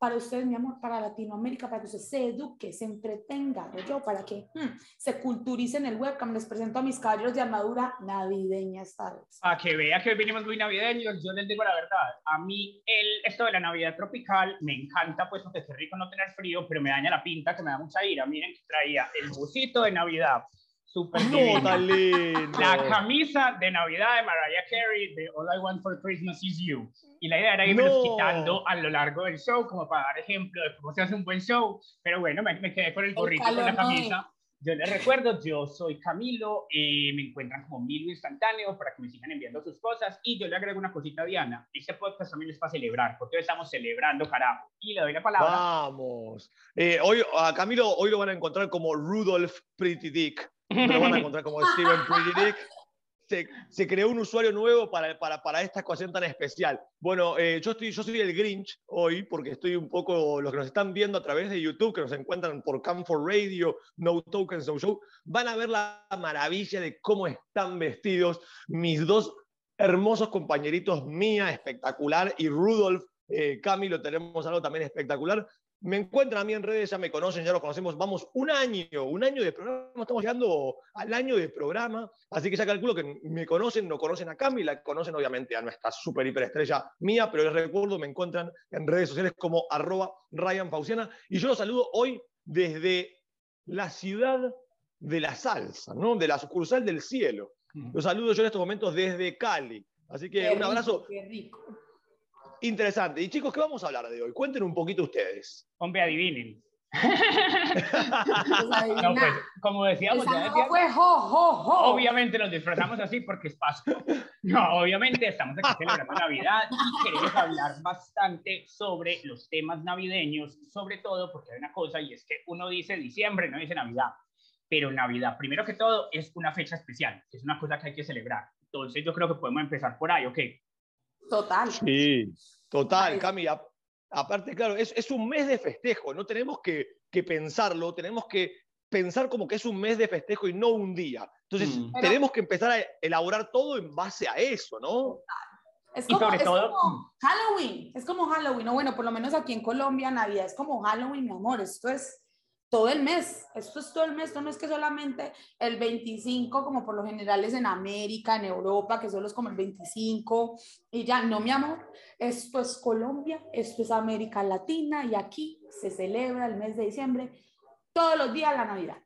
para ustedes, mi amor, para Latinoamérica, para que usted se eduque, se entretenga, yo, para que hmm, se culturice en el webcam. Les presento a mis caballeros de armadura navideña esta vez. A que vea que hoy venimos muy navideños, yo les digo la verdad, a mí el, esto de la Navidad tropical me encanta, pues porque es rico no tener frío, pero me daña la pinta, que me da mucha ira. Miren que traía el busito de Navidad, súper No, tan lindo. La camisa de Navidad de Mariah Carey de All I Want for Christmas Is You. Y la idea era irme No. quitando a lo largo del show, como para dar ejemplo de cómo se hace un buen show. Pero bueno, me, me quedé con el gorrito con la calor no camisa. Yo les recuerdo, yo soy Camilo, eh, me encuentran como Milo Instantáneo para que me sigan enviando sus cosas. Y yo le agrego una cosita a Diana. Este podcast también es para celebrar, porque hoy estamos celebrando, carajo. Y le doy la palabra. Vamos. Eh, hoy, a Camilo hoy lo van a encontrar como Rudolph Pretty Dick. No lo van a encontrar como Steven Pretty Dick. Se, se creó un usuario nuevo para, para, para esta ocasión tan especial. Bueno, eh, yo, estoy, yo soy el Grinch hoy porque estoy un poco, los que nos están viendo a través de YouTube, que nos encuentran por Camfor Radio, No Tokens, No Show, van a ver la maravilla de cómo están vestidos mis dos hermosos compañeritos, Mía, espectacular, y Rudolph, eh, Camilo, tenemos algo también espectacular. Me encuentran a mí en redes, ya me conocen, ya los conocemos. Vamos, un año, un año de programa, estamos llegando al año de programa, así que ya calculo que me conocen, no conocen a Cami, la conocen obviamente a nuestra super hiperestrella mía, pero les recuerdo, me encuentran en redes sociales como arroba Ryan Fauciana, y yo los saludo hoy desde la ciudad de la salsa, ¿no? de la sucursal del cielo. Los saludo yo en estos momentos desde Cali. Así que Qué un rico, abrazo Qué rico. Interesante. Y chicos, ¿qué vamos a hablar de hoy? Cuenten un poquito ustedes. Hombre, adivinen. Pues No, pues, como decíamos, ya no decía- fue jo, jo, jo. Obviamente nos disfrazamos así porque es Pascua. No, obviamente estamos aquí celebrando Navidad y queremos hablar bastante sobre los temas navideños, sobre todo porque hay una cosa y es que uno dice diciembre, no dice Navidad, pero Navidad, primero que todo, es una fecha especial, es una cosa que hay que celebrar. Entonces yo creo que podemos empezar por ahí, ¿ok? Total. Sí, total. Cami. a- aparte, claro, es, es un mes de festejo, no tenemos que, que pensarlo, tenemos que pensar como que es un mes de festejo y no un día. Entonces, Mm. Pero- tenemos que empezar a elaborar todo en base a eso, ¿no? Es como, sobre es todo- como Halloween, es como Halloween, o bueno, por lo menos aquí en Colombia, Navidad es como Halloween, mi amor, esto es todo el mes, esto es todo el mes, esto no es que solamente el 25, como por lo general es en América, en Europa, que solo es como el 25, y ya, no, mi amor, esto es Colombia, esto es América Latina, y aquí se celebra el mes de diciembre, todos los días la Navidad.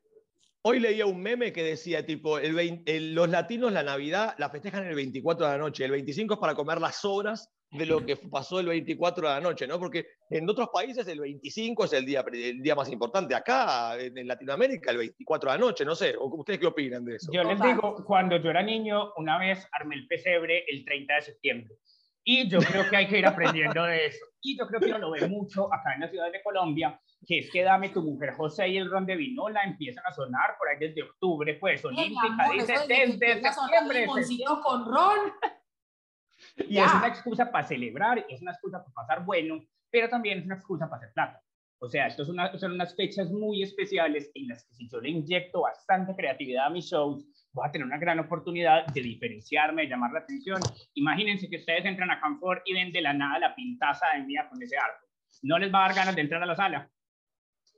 Hoy leía un meme que decía, tipo, el vein- el- los latinos la Navidad la festejan el 24 de la noche, el 25 es para comer las sobras de lo que pasó el 24 de la noche, ¿no? Porque en otros países el 25 es el día, el día más importante. Acá, en, Latinoamérica, el 24 de la noche, no sé. ¿o ¿Ustedes qué opinan de eso? Yo les digo, cuando yo era niño, una vez armé el pesebre el 30 de septiembre. Y yo creo que hay que ir aprendiendo de eso. Y yo creo que uno lo ve mucho acá en la ciudad de Colombia, que es que Dame tu mujer José y el ron de vinola empiezan a sonar por ahí desde octubre, pues Olímpica dice desde septiembre. con ron. Y Ya. es una excusa para celebrar, es una excusa para pasar bueno, pero también es una excusa para hacer plata. O sea, esto es una- son unas fechas muy especiales en las que si yo le inyecto bastante creatividad a mis shows, voy a tener una gran oportunidad de diferenciarme, de llamar la atención. Imagínense que ustedes entran a Canfor y ven de la nada la pintaza de mía con ese árbol. No les va a dar ganas de entrar a la sala.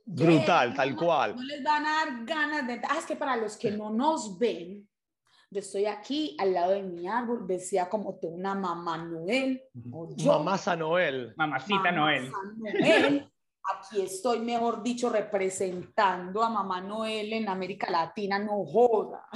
Brutal, Yeah, tal no, cual. No les van a dar ganas de... Ah, es que para los que no nos ven, yo estoy aquí al lado de mi árbol, vestida como toda una mamá Noel. O yo, Mamá San Noel. Mamacita mamá Noel. San Noel. Aquí estoy, mejor dicho, representando a mamá Noel en América Latina, no joda.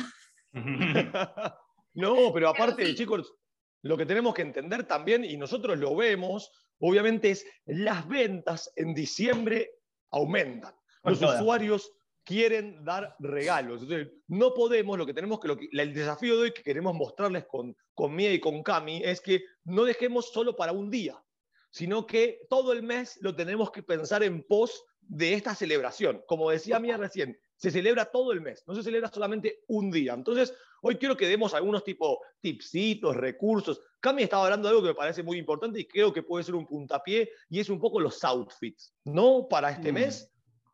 no, pero aparte, sí. chicos, lo que tenemos que entender también, y nosotros lo vemos, obviamente es las ventas en diciembre aumentan. Los usuarios quieren dar regalos. Entonces, no podemos, lo que tenemos que, lo que- el desafío de hoy que queremos mostrarles con, con Mía y con Cami es que no dejemos solo para un día, sino que todo el mes lo tenemos que pensar en pos de esta celebración. Como decía Mía recién, se celebra todo el mes, no se celebra solamente un día. Entonces, hoy quiero que demos algunos tipo tipsitos, recursos. Cami estaba hablando de algo que me parece muy importante y creo que puede ser un puntapié y es un poco los outfits, ¿no? Para este Mm. mes.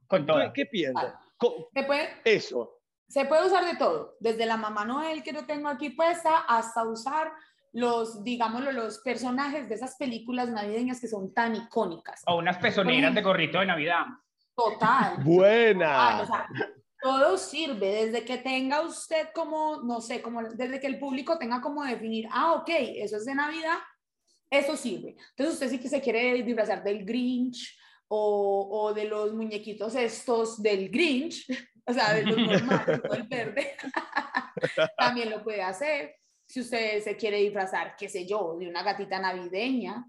Con ¿Qué, qué piensan? Se puede, Eso. se puede usar de todo, desde la mamá Noel que yo tengo aquí puesta hasta usar los, digámoslo, los personajes de esas películas navideñas que son tan icónicas. O unas pezoneras de gorrito de Navidad. Total. Buena. Ah, o sea, todo sirve, desde que tenga usted como, no sé, como desde que el público tenga como definir, ah, ok, eso es de Navidad, eso sirve. Entonces usted sí que se quiere disfrazar del Grinch o, o de los muñequitos estos del Grinch, o sea, de los normales, no el verde, también lo puede hacer. Si usted se quiere disfrazar, qué sé yo, de una gatita navideña,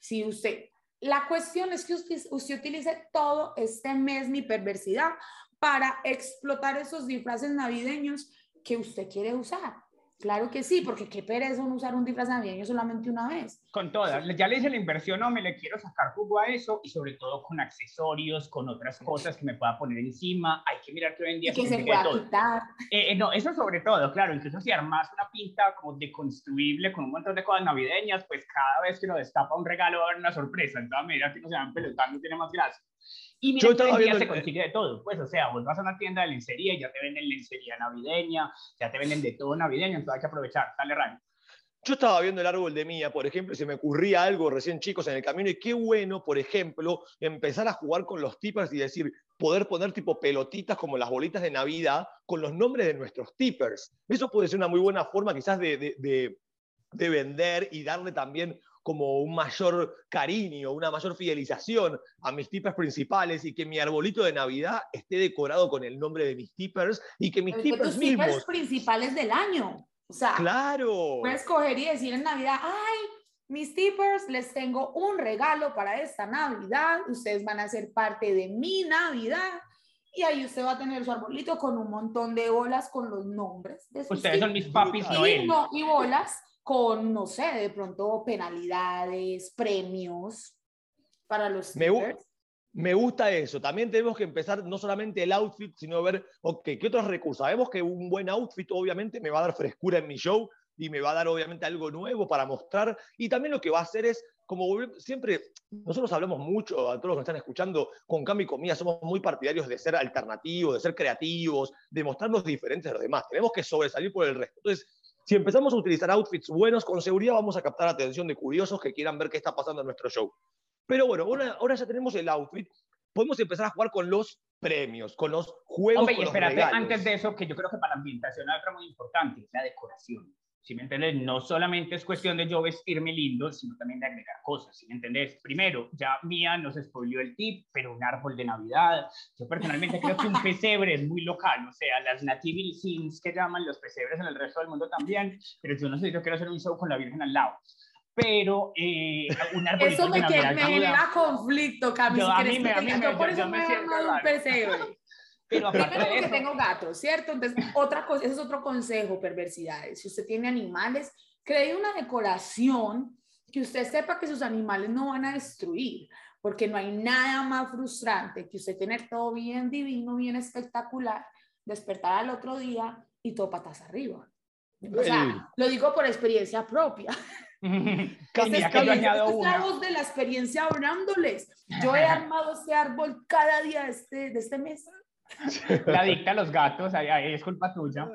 si usted... La cuestión es que usted, usted utilice todo este mes mi perversidad para explotar esos disfraces navideños que usted quiere usar. Claro que sí, porque qué pereza uno usar un disfraz navideño solamente una vez. Con todas. Ya le hice la inversión o me le quiero sacar jugo a eso y sobre todo con accesorios, con otras cosas que me pueda poner encima. Hay que mirar que hoy en día Y que se pueda quitar. Eh, eh, no, eso sobre todo, claro. Incluso si armas una pinta como deconstruible con un montón de cosas navideñas, pues cada vez que uno destapa un regalo va a haber una sorpresa. Entonces, mira que no se van pelotando, tiene más gracia. Y mira, hoy en día se consigue de todo. Pues, o sea, vos vas a una tienda de lencería y ya te venden lencería navideña, ya te venden de todo navideño, entonces hay que aprovechar. Dale, Ryan. Yo estaba viendo el árbol de Mía, por ejemplo, y se me ocurría algo recién chicos en el camino, y qué bueno, por ejemplo, empezar a jugar con los tippers y decir, poder poner tipo pelotitas como las bolitas de Navidad con los nombres de nuestros tippers. Eso puede ser una muy buena forma quizás de, de- de- de vender y darle también como un mayor cariño, una mayor fidelización a mis tippers principales y que mi arbolito de Navidad esté decorado con el nombre de mis tippers y que mis Pero tippers tus tippers mismos, principales del año. O sea, claro. puedes coger y decir en Navidad, ay, mis tippers, les tengo un regalo para esta Navidad, ustedes van a ser parte de mi Navidad. Y ahí usted va a tener su arbolito con un montón de bolas con los nombres de sus Ustedes son mis papis y, Noel. no, y bolas con, no sé, de pronto penalidades, premios para los Me. Me gusta eso. También tenemos que empezar no solamente el outfit, sino ver, ok, ¿qué otros recursos? Sabemos que un buen outfit obviamente me va a dar frescura en mi show y me va a dar obviamente algo nuevo para mostrar. Y también lo que va a hacer es, como siempre, nosotros hablamos mucho, a todos los que están escuchando, con Cami y Comida, somos muy partidarios de ser alternativos, de ser creativos, de mostrarnos diferentes de los demás. Tenemos que sobresalir por el resto. Entonces, si empezamos a utilizar outfits buenos, con seguridad vamos a captar atención de curiosos que quieran ver qué está pasando en nuestro show. Pero bueno, ahora, ahora ya tenemos el outfit, podemos empezar a jugar con los premios, con los juegos, Hombre, y con los espérate, regalos. antes de eso, que yo creo que para la ambientación hay otra muy importante, la decoración. Si me entiendes, no solamente es cuestión de yo vestirme lindo, sino también de agregar cosas, ¿sí me entendés? Primero, ya Mía nos spoileó el tip, pero un árbol de Navidad. Yo personalmente creo que un pesebre es muy local, o sea, las nativity scenes que llaman los pesebres en el resto del mundo también, pero yo no sé, yo quiero hacer un show con la Virgen al lado. Pero eh, un arbolito Eso me, de que- me genera conflicto, Cami. Yo- si a mí me- a mí me- yo por yo- me siento. Pero aparte Primero de porque eso, tengo gatos, ¿cierto? Entonces, otra cosa, ese es otro consejo, perversidades. Si usted tiene animales, cree una decoración que usted sepa que sus animales no van a destruir, porque no hay nada más frustrante que usted tener todo bien divino, bien espectacular, despertar al otro día y todo patas arriba. O sea, Ey. lo digo por experiencia propia. Casi- mira que yo añado una. voz de la experiencia hablándoles. Yo he armado este árbol cada día de este, de este mes. la dicta a los gatos, ahí, ahí es culpa tuya.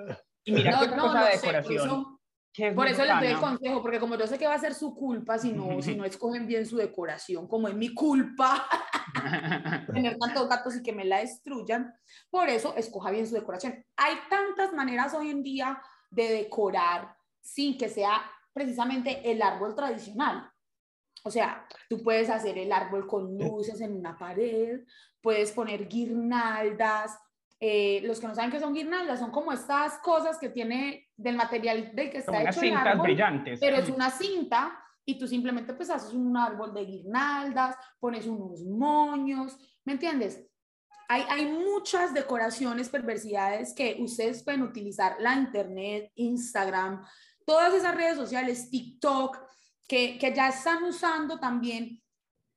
Y mira No, qué no, cosa no de sé, por decoración. es por muy eso les doy el consejo, porque como yo sé que va a ser su culpa si no, si no escogen bien su decoración, como es mi culpa tener tantos gatos y que me la destruyan, por eso escoja bien su decoración. Hay tantas maneras hoy en día de decorar sin que sea precisamente el árbol tradicional. O sea, tú puedes hacer el árbol con luces en una pared, puedes poner guirnaldas. eh, los que no saben qué son guirnaldas son como estas cosas que tiene del material del que está Como unas hecho el cintas árbol, brillantes. pero es una cinta y tú simplemente pues haces un árbol de guirnaldas, pones unos moños, ¿me entiendes? Hay, hay muchas decoraciones, perversidades que ustedes pueden utilizar, la internet, Instagram, todas esas redes sociales, TikTok, que, que ya están usando también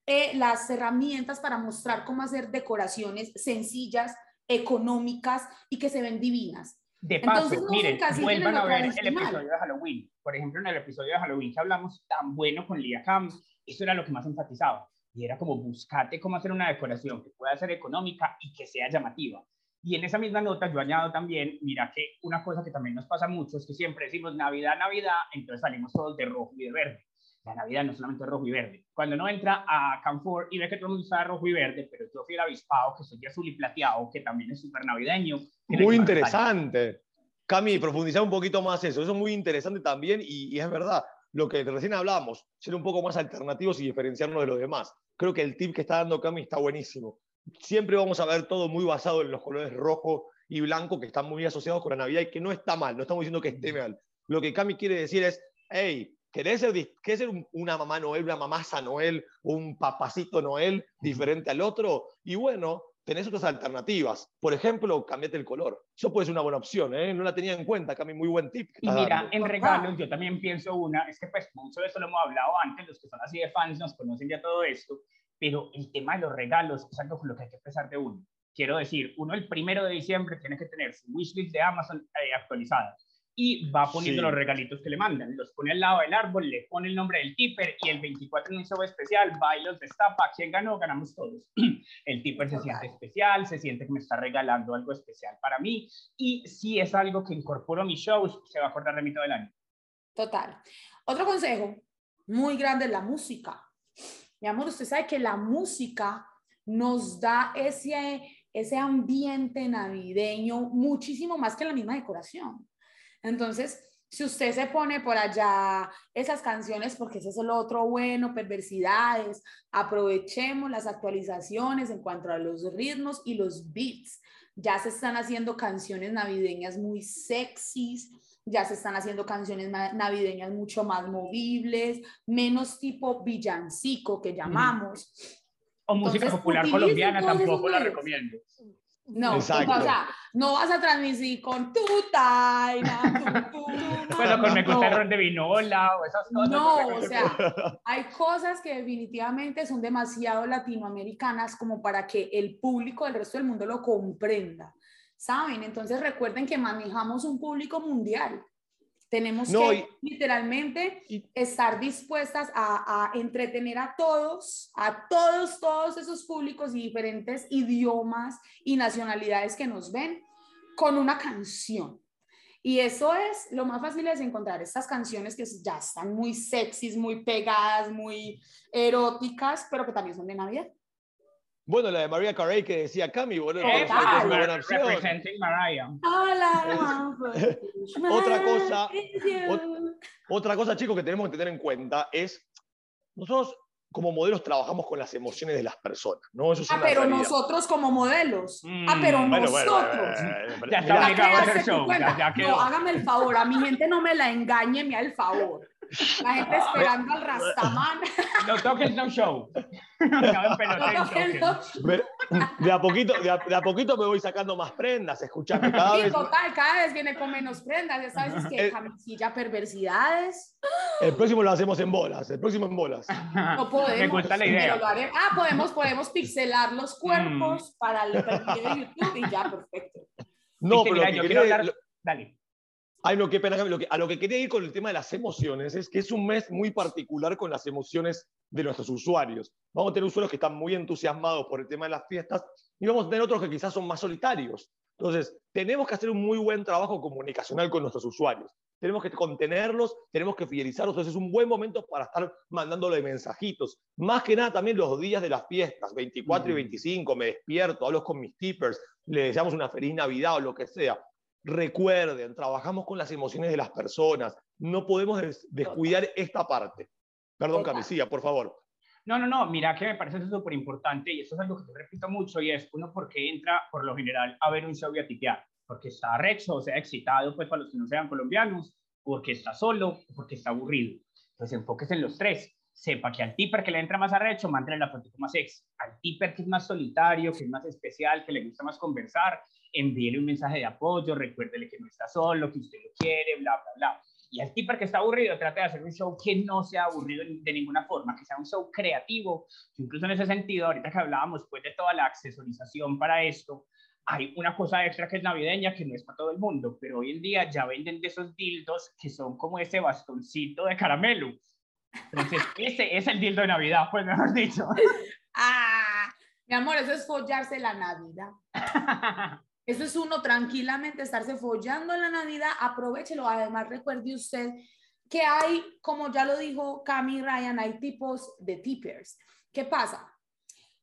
eh, las herramientas para mostrar cómo hacer decoraciones sencillas, económicas y que se ven divinas. De paso, Entonces, no miren, vuelvan a ver el episodio de Halloween. Por ejemplo, en el episodio de Halloween que hablamos tan bueno con Lia Cam, eso era lo que más enfatizaba. Y era como buscate cómo hacer una decoración que pueda ser económica y que sea llamativa. Y en esa misma nota yo añado también, mira que una cosa que también nos pasa mucho es que siempre decimos Navidad, Navidad, entonces salimos todos de rojo y de verde. La Navidad no es solamente rojo y verde. Cuando uno entra a Canfor y ve que todo el mundo está rojo y verde, pero yo fui el avispado, que soy azul y plateado, que también es súper navideño. Muy interesante. Cami, profundizar un poquito más eso. Eso es muy interesante también y, y es verdad. Lo que recién hablamos, ser un poco más alternativos y diferenciarnos de los demás. Creo que el tip que está dando Cami está buenísimo siempre vamos a ver todo muy basado en los colores rojo y blanco que están muy asociados con la Navidad y que no está mal, no estamos diciendo que esté mal. Lo que Cami quiere decir es, hey, ¿querés ser, ser una mamá Noel, una mamasa Noel, un papacito Noel diferente al otro? Y bueno, tenés otras alternativas. Por ejemplo, cambiate el color. Eso puede ser una buena opción, ¿eh? No la tenía en cuenta, Cami, muy buen tip. Y mira, en regalos yo también pienso una, es que pues mucho de eso lo hemos hablado antes, los que son así de fans nos conocen ya todo esto, pero el tema de los regalos es algo con lo que hay que empezar de uno. Quiero decir, uno el primero de diciembre tiene que tener su wishlist de Amazon eh, actualizada y va poniendo los regalitos que le mandan. Los pone al lado del árbol, le pone el nombre del tipper y el 24 en un show especial va y los destapa. ¿Quién ganó? Ganamos todos. El tipper se siente especial, se siente que me está regalando algo especial para mí y si es algo que incorporo a mis shows, se va a acordar de mí todo el año. Total. Otro consejo muy grande es la música. Mi amor, usted sabe que la música nos da ese, ese ambiente navideño muchísimo más que la misma decoración. Entonces, si usted se pone por allá esas canciones, porque ese es el otro bueno, perversidades, aprovechemos las actualizaciones en cuanto a los ritmos y los beats. Ya se están haciendo canciones navideñas muy sexys, ya se están haciendo canciones navideñas mucho más movibles, menos tipo villancico que llamamos. O música popular colombiana tampoco la recomiendo. No, o sea, no vas a transmitir con tu taina, tu, Bueno, con me gusta de vinola o esas cosas. No, o sea, hay cosas que definitivamente son demasiado latinoamericanas como para que el público del resto del mundo lo comprenda. ¿saben? Entonces recuerden que manejamos un público mundial. Tenemos que literalmente estar dispuestas a, a, entretener a todos, a todos, todos esos públicos y diferentes idiomas y nacionalidades que nos ven con una canción. Y eso es, lo más fácil es encontrar estas canciones que ya están muy sexys, muy pegadas, muy eróticas, pero que también son de Navidad. Bueno, la de María Carey que decía Cami, boludo. es una buena opción. Hola, otra cosa, otra cosa, chicos, que tenemos que tener en cuenta es, nosotros como modelos trabajamos con las emociones de las personas, ¿no? Eso es ah, pero nosotros como modelos. ah, pero nosotros. ya está obligado a hacer show. Ya, No, hágame el favor, a mi gente no me la engañe, me el favor. La gente esperando al Rastaman. No toques no show. de, a poquito, de, a, poquito me voy sacando más prendas, escuchando cada sí, vez. total, cada vez viene con menos prendas. Ya sabes que camisilla perversidades. El próximo lo hacemos en bolas, el próximo en bolas. No podemos. Me gusta la idea. Ah, podemos, podemos pixelar los cuerpos mm. para el perfil de YouTube y ya, perfecto. No, pero mira, yo quiero hablar... Dale. Ay, no, qué pena. Lo que, a lo que quería ir con el tema de las emociones es que es un mes muy particular con las emociones de nuestros usuarios. Vamos a tener usuarios que están muy entusiasmados por el tema de las fiestas y vamos a tener otros que quizás son más solitarios. Entonces, tenemos que hacer un muy buen trabajo comunicacional con nuestros usuarios. Tenemos que contenerlos, tenemos que fidelizarlos. Entonces, es un buen momento para estar mandándole mensajitos. Más que nada, también los días de las fiestas, 24 y 25, me despierto, hablo con mis tippers, le deseamos una feliz Navidad o lo que sea. Recuerden, trabajamos con las emociones de las personas. No podemos descuidar esta parte. Perdón, Camisilla, por favor. No, no, no, mira que me parece súper importante y esto es algo que yo repito mucho y es uno porque entra por lo general a ver un show y a tipear, porque está recho, o sea, excitado, pues para los que no sean colombianos, porque está solo, porque está aburrido. Entonces enfóquese en los tres. Sepa que al tipper que le entra más arrecho, mándale la foto más ex. Al tipper que es más solitario, que es más especial, que le gusta más conversar, envíele un mensaje de apoyo, recuérdele que no está solo, que usted lo quiere, bla, bla, bla. Y al tipper que está aburrido, trate de hacer un show que no sea aburrido de ninguna forma, que sea un show creativo. Incluso en ese sentido, ahorita que hablábamos pues de toda la accesorización para esto, hay una cosa extra que es navideña que no es para todo el mundo, pero hoy en día ya venden de esos dildos que son como ese bastoncito de caramelo. Entonces, ese es el dildo de Navidad, pues mejor dicho. Ah, mi amor, eso es follarse la Navidad. Eso es uno tranquilamente estarse follando en la Navidad, aprovechelo. Además, recuerde usted que hay, como ya lo dijo Cami Ryan, hay tipos de tippers. ¿Qué pasa?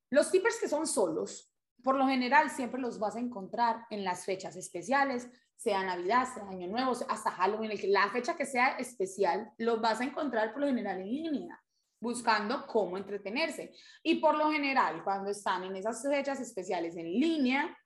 Los tippers que son solos, por lo general siempre los vas a encontrar en las fechas especiales, sea Navidad, sea Año Nuevo, hasta Halloween, la fecha que sea especial, los vas a encontrar por lo general en línea, buscando cómo entretenerse. Y por lo general, cuando están en esas fechas especiales en línea,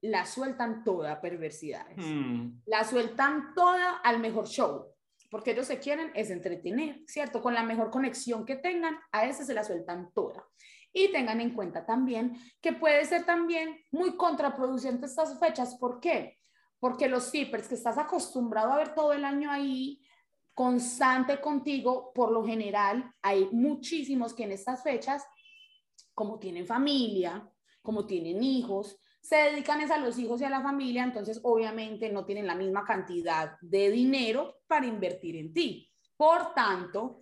la sueltan toda perversidades. Hmm. La sueltan toda al mejor show, porque ellos se quieren es entretener, ¿cierto? Con la mejor conexión que tengan, a ese se la sueltan toda. Y tengan en cuenta también que puede ser también muy contraproducente estas fechas. ¿Por qué? Porque los zippers que estás acostumbrado a ver todo el año ahí, constante contigo, por lo general, hay muchísimos que en estas fechas, como tienen familia, como tienen hijos, se dedican es a los hijos y a la familia, entonces obviamente no tienen la misma cantidad de dinero para invertir en ti. Por tanto,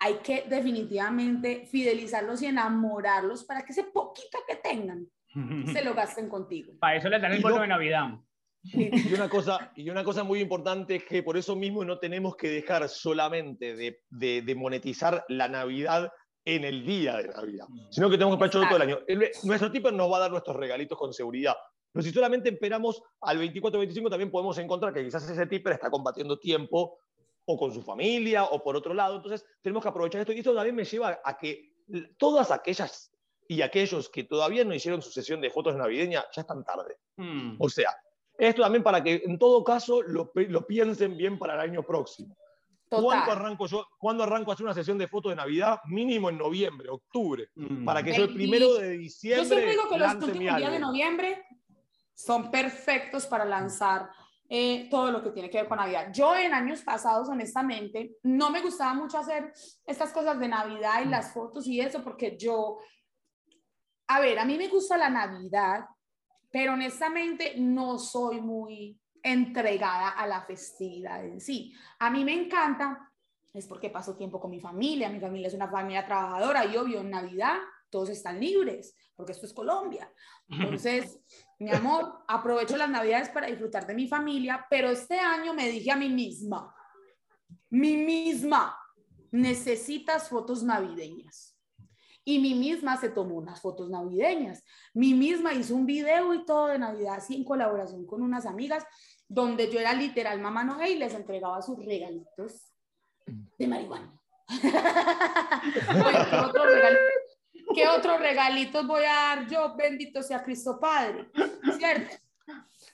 hay que definitivamente fidelizarlos y enamorarlos para que ese poquito que tengan se lo gasten contigo. Para eso les dan el bono de Navidad. Y una, cosa, y una cosa muy importante es que por eso mismo no tenemos que dejar solamente de, de monetizar la Navidad en el día de Navidad, mm. sino que tenemos que aprovechar todo el año. nuestro tipo nos va a dar nuestros regalitos con seguridad. Pero si solamente esperamos al 24-25, también podemos encontrar que quizás ese tipo está combatiendo tiempo o con su familia o por otro lado. Entonces, tenemos que aprovechar esto. Y esto también me lleva a que todas aquellas y aquellos que todavía no hicieron su sesión de fotos navideñas ya están tarde. Mm. O sea, esto también para que en todo caso lo, lo piensen bien para el año próximo. ¿Cuándo arranco, yo, ¿Cuándo arranco a hacer una sesión de fotos de Navidad? Mínimo en noviembre, octubre, mm. para que yo el primero de diciembre. Yo siempre digo que los últimos días de noviembre son perfectos para lanzar eh, todo lo que tiene que ver con Navidad. Yo en años pasados, honestamente, no me gustaba mucho hacer estas cosas de Navidad y las fotos y eso, porque yo, a ver, a mí me gusta la Navidad, pero honestamente no soy muy entregada a la festividad en sí. A mí me encanta, es porque paso tiempo con mi familia, mi familia es una familia trabajadora y obvio en Navidad todos están libres, porque esto es Colombia. Entonces, mi amor, aprovecho las Navidades para disfrutar de mi familia, pero este año me dije a mí misma, mi misma, necesitas fotos navideñas. Y mi misma se tomó unas fotos navideñas. Mi misma hizo un video y todo de Navidad, así en colaboración con unas amigas donde yo era literal mamá Noé y les entregaba sus regalitos de marihuana. ¿qué, otros regalitos voy a dar yo? Bendito sea Cristo Padre. ¿Cierto?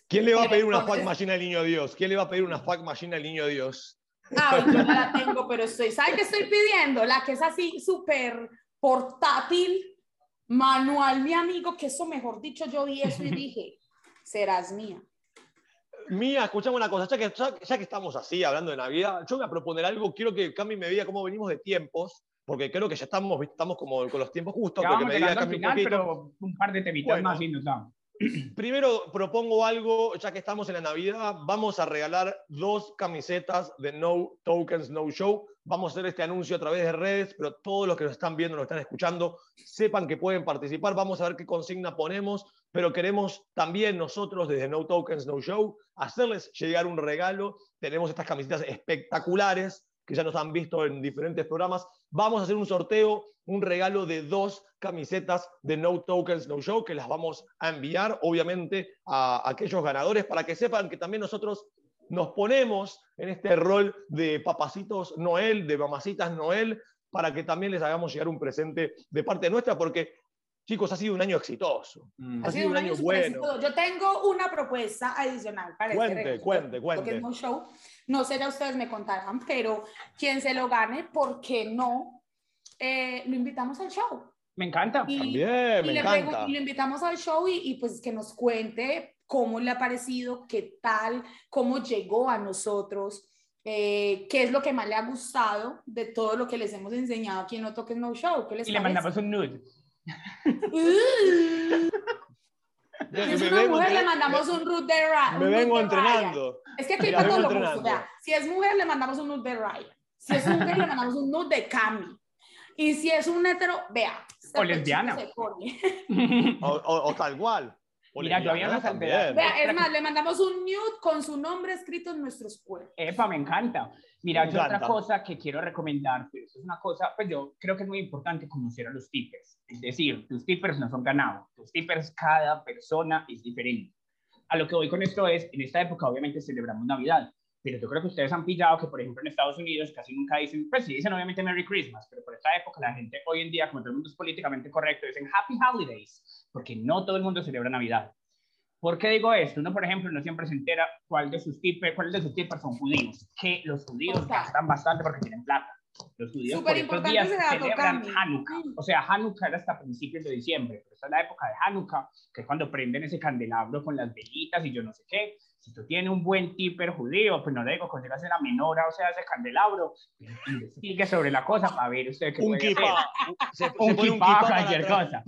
¿Quién le va a pedir una fuck machine al niño Dios? ¿Quién le va a pedir una fuck machine al niño Dios? Ah, yo no la tengo, pero estoy. ¿Sabes qué estoy pidiendo? La que es así súper portátil, manual, mi amigo, que eso, mejor dicho, yo vi eso y dije, serás mía. Mía, escuchame una cosa, ya que, ya, que estamos así hablando de Navidad, yo voy a proponer algo, quiero que Cami me diga cómo venimos de tiempos, porque creo que ya estamos, estamos como con los tiempos justos. Ya me diga final, un pero un par de temitas más y nos Primero propongo algo, ya que estamos en la Navidad, vamos a regalar dos camisetas de No Tokens, No Show. Vamos a hacer este anuncio a través de redes, pero todos los que nos están viendo, nos están escuchando, sepan que pueden participar. Vamos a ver qué consigna ponemos, pero queremos también nosotros desde No Tokens, No Show hacerles llegar un regalo. Tenemos estas camisetas espectaculares que ya nos han visto en diferentes programas. Vamos a hacer un sorteo, un regalo de dos camisetas de No Tokens, No Show, que las vamos a enviar, obviamente, a aquellos ganadores para que sepan que también nosotros nos ponemos en este rol de papacitos Noel, de mamacitas Noel, para que también les hagamos llegar un presente de parte nuestra, porque Chicos, ha sido un año exitoso. Mm. Ha, sido, un, año, bueno. Yo tengo una propuesta adicional para cuente, este Cuente, cuente. Show. No sé, ya ustedes me contarán, pero quien se lo gane, ¿por qué no? Eh, lo invitamos al show. Me encanta. También, me encanta. y lo invitamos al show y, y, pues que nos cuente cómo le ha parecido, qué tal, cómo llegó a nosotros. Eh, qué es lo que más le ha gustado de todo lo que les hemos enseñado aquí en No Toques No Show. ¿Qué les y le mandamos un nude si es una mujer, le mandamos un root de Ryan. Me vengo entrenando. Es que aquí todo lo gusto. si es mujer, le mandamos un nude de Ryan. Si es mujer, le mandamos un nude de Cami. Y si es un hetero, vea. O lesbiana. o, o, tal cual. Mira, yo había una también. Vea, es más, le mandamos un nude con su nombre escrito en nuestros cuerpos. Epa, me encanta. Mira, Me yo otra encanta. cosa que quiero recomendar, pero eso es una cosa, pues yo creo que es muy importante conocer a los tippers. Es decir, tus tippers no son ganados. Tus tippers, cada persona es diferente. A lo que voy con esto es, en esta época obviamente celebramos Navidad, pero yo creo que ustedes han pillado que, por ejemplo, en Estados Unidos casi nunca dicen, pues sí, dicen obviamente Merry Christmas, pero por esta época la gente hoy en día, como todo el mundo es políticamente correcto, dicen Happy Holidays, porque no todo el mundo celebra Navidad. ¿Por qué digo esto? Uno, por ejemplo, no siempre se entera cuál de sus tippers, cuáles de sus tippers son judíos, que los judíos gastan bastante porque tienen plata. Los judíos por estos días celebran. Hanukkah. O sea, Hanukkah era hasta principios de diciembre, pero esta es la época de Hanukkah, que es cuando prenden ese candelabro con las velitas y yo no sé qué. Si tú tienes un buen tipper judío, pues no le digo, consigas la menora, o sea, ese candelabro, investigue sobre la cosa para ver usted qué Un puede hacer. kipá. Se, se Un kipá, para cualquier cosa.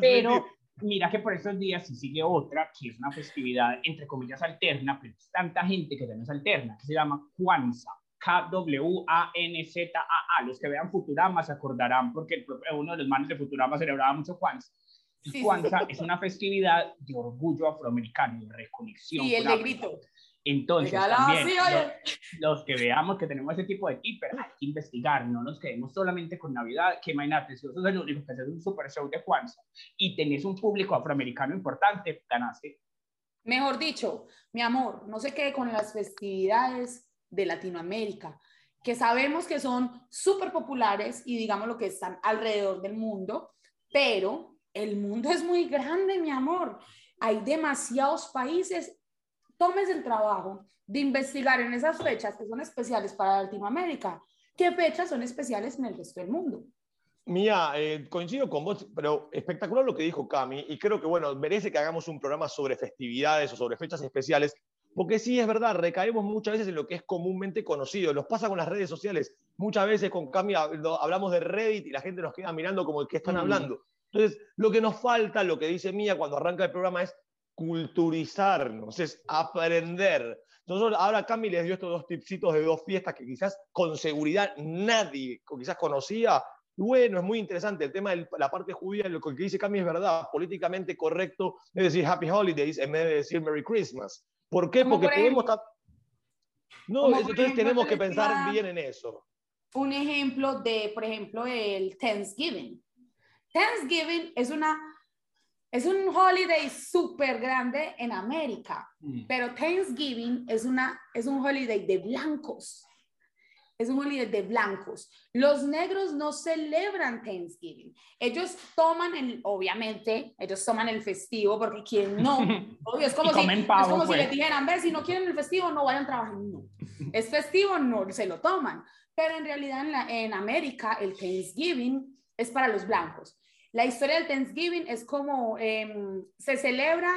Pero mira que por estos días sí sigue otra, que es una festividad, entre comillas, alterna, pero es tanta gente que ya no es alterna, que se llama Kwanzaa. K-W-A-N-Z-A-A. Los que vean Futurama se acordarán porque el propio- uno de los manes de Futurama celebraba mucho Kwanzaa. Y Sí, sí, es una festividad de orgullo afroamericano, de reconexión. Y el negrito. Entonces, Regala también, así, oye. lo- los que veamos que tenemos ese tipo de tipper, hay que investigar, no nos quedemos solamente con Navidad, que imagínate, si vos sos el único que haces un super show de Kwanzaa y tenés un público afroamericano importante, ganaste. Mejor dicho, mi amor, no se quede con las festividades de Latinoamérica, que sabemos que son súper populares y digamos lo que están alrededor del mundo, pero el mundo es muy grande, mi amor. Hay demasiados países. Tomes el trabajo de investigar en esas fechas que son especiales para Latinoamérica. ¿Qué fechas son especiales en el resto del mundo? Mía, eh, coincido con vos, pero espectacular lo que dijo Cami, y creo que, bueno, merece que hagamos un programa sobre festividades o sobre fechas especiales, porque sí es verdad, recaemos muchas veces en lo que es comúnmente conocido. Nos pasa con las redes sociales. Muchas veces con Cami hablamos de Reddit y la gente nos queda mirando como que están hablando. Entonces, lo que nos falta, lo que dice Mía cuando arranca el programa es culturizarnos, es aprender. Nosotros, ahora Cami les dio estos dos tipsitos de dos fiestas que quizás con seguridad nadie o quizás conocía. Bueno, es muy interesante. El tema de la parte judía, lo que dice Cami es verdad. Políticamente correcto es decir Happy Holidays en vez de decir Merry Christmas. ¿Por qué? Porque por podemos... ta- No, entonces ejemplo, tenemos que pensar bien en eso. un ejemplo de, por ejemplo, el Thanksgiving. Thanksgiving es una es un holiday súper grande en América, pero Thanksgiving es una es un holiday de blancos. Es un holiday de blancos. Los negros no celebran Thanksgiving. Ellos toman el, obviamente, ellos toman el festivo porque quien no, obvio, es como si, comen es pavo, como si pues. les dijeran, ve, si no quieren el festivo, no vayan a trabajar. No. Es festivo, no se lo toman. Pero en realidad en, la- en América el Thanksgiving es para los blancos. La historia del Thanksgiving es como em, se celebra,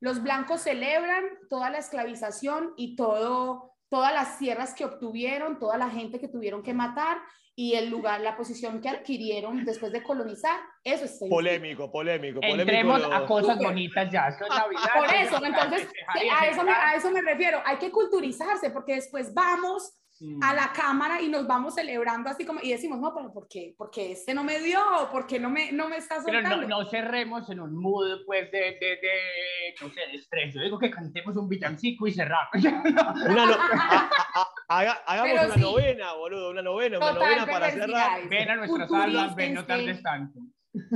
los blancos celebran toda la esclavización y todo, todas las tierras que obtuvieron, toda la gente que tuvieron que matar y el lugar, la posición que adquirieron después de colonizar. Eso es. Polémico, polémico, polémico. Entremos los- a cosas bonitas ya. Esto es Navidad. Por eso, entonces, a eso, me, a eso me refiero. Hay que culturizarse porque después vamos Mm. a la cámara y nos vamos celebrando así como y decimos, no, pero ¿por qué? Porque este no me dio, porque no me, no me está Pero soltando. no, no cerremos en un mood, pues, de, de, de, no sé, de estrés. Yo digo que cantemos un villancico y cerramos. Una no- haga- hagamos Pero una sí. novena, boludo, una novena, una Total, novena para cerrar. Ven a nuestras almas, ven, no tardes tanto.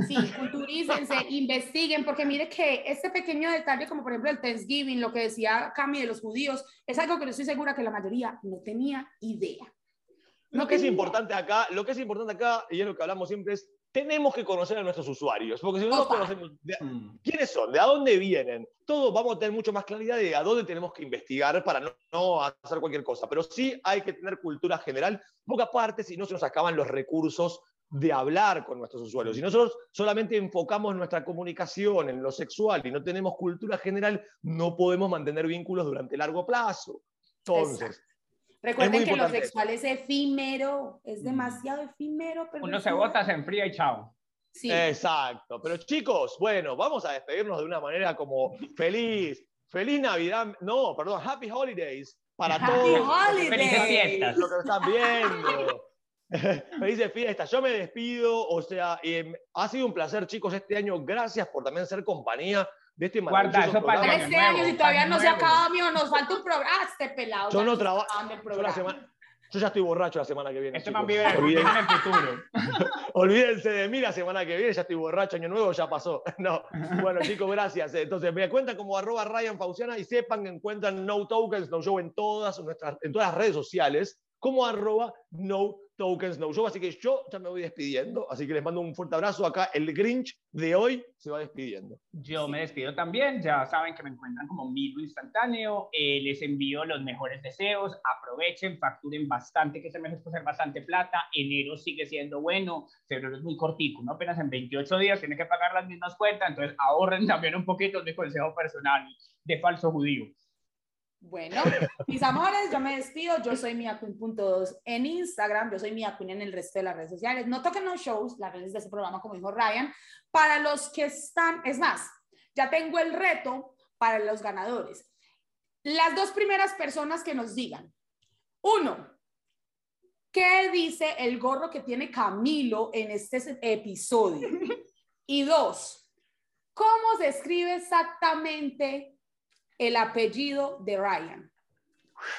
Sí, culturícense, investiguen, porque mire que este pequeño detalle, como por ejemplo el Thanksgiving, lo que decía Cami de los judíos, es algo que yo estoy segura que la mayoría no tenía idea. Lo que es tenía. importante acá, lo que es importante acá, y es lo que hablamos siempre, es tenemos que conocer a nuestros usuarios, porque si no, no conocemos de- Mm. quiénes son, de a dónde vienen, todos vamos a tener mucho más claridad de a dónde tenemos que investigar para no, no hacer cualquier cosa. Pero sí hay que tener cultura general, porque aparte, si no se nos acaban los recursos de hablar con nuestros usuarios. Si nosotros solamente enfocamos nuestra comunicación en lo sexual y no tenemos cultura general, no podemos mantener vínculos durante largo plazo. Entonces, Recuerden que lo sexual es efímero, es Mm. demasiado efímero. Pero Uno se bota, se enfría y chao. Sí. Exacto. Pero chicos, bueno, vamos a despedirnos de una manera como feliz. Feliz Navidad. No, perdón, Happy Holidays para Happy todos. Holidays. Felices fiestas. Lo que están viendo. Felices fiestas. Yo me despido. O sea, em, ha sido un placer, chicos, este año. Gracias por también ser compañía. de este Guarda, eso para programa. Este año, si todavía no se acaba, mío, nos falta un programa. Ah, Este pelado. Yo no trabajo. Yo, ya estoy borracho la semana que viene. Este chicos. vive, en el futuro. olvídense de mí la semana que viene, ya estoy borracho, año nuevo ya pasó. No. Bueno, chicos, gracias. Entonces, me cuentan como arroba Ryan Fauciana y sepan que encuentran No Tokens No Show en todas nuestras, en todas las redes sociales, como arroba No Tokens No Show. Así que yo ya me voy despidiendo. Así que les mando un fuerte abrazo. Acá el Grinch de hoy se va despidiendo. Yo me despido también, ya saben que me encuentran como Milo Instantáneo, eh, les envío los mejores deseos, aprovechen, facturen bastante, que se me hace hacer bastante plata, enero sigue siendo bueno, febrero es muy cortico, ¿no? apenas en 28 días tienen que pagar las mismas cuentas, entonces ahorren también un poquito, mi consejo personal de falso judío. Bueno, mis amores, yo me despido. Yo soy miaqueen.2 en Instagram. Yo soy miaqueen en el resto de las redes sociales. No toquen los shows, las redes de ese programa, como dijo Ryan. Para los que están, es más, ya tengo el reto para los ganadores. Las dos primeras personas que nos digan. Uno, ¿qué dice el gorro que tiene Camilo en este episodio? Y dos, ¿cómo se escribe exactamente el apellido de Ryan.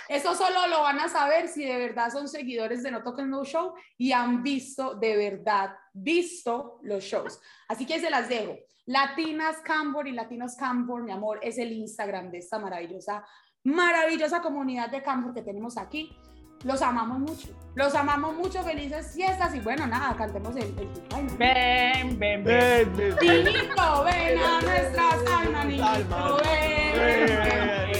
Eso solo lo van a saber si de verdad son seguidores de No Token No Show y han visto de verdad, visto los shows. Así que se las dejo. Latinas Cambor y Latinos Cambor, mi amor, es el Instagram de esta maravillosa, maravillosa comunidad de Cambor que tenemos aquí. Los amamos mucho, los amamos mucho, felices fiestas y bueno, nada, cantemos el. Ven, ven, ven. Ven, ven, ven. Niñito, ven a nuestras almas, niñito, ven, ven, ven.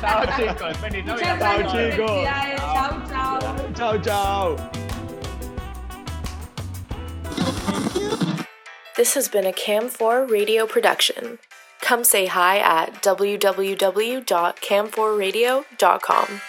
Chao chicos, feliz Muchas Navidad. Chao, chicos. Chao, chao. Chao, chao. This has been a Cam4 radio production. Come say hi at www.cam4radio.com.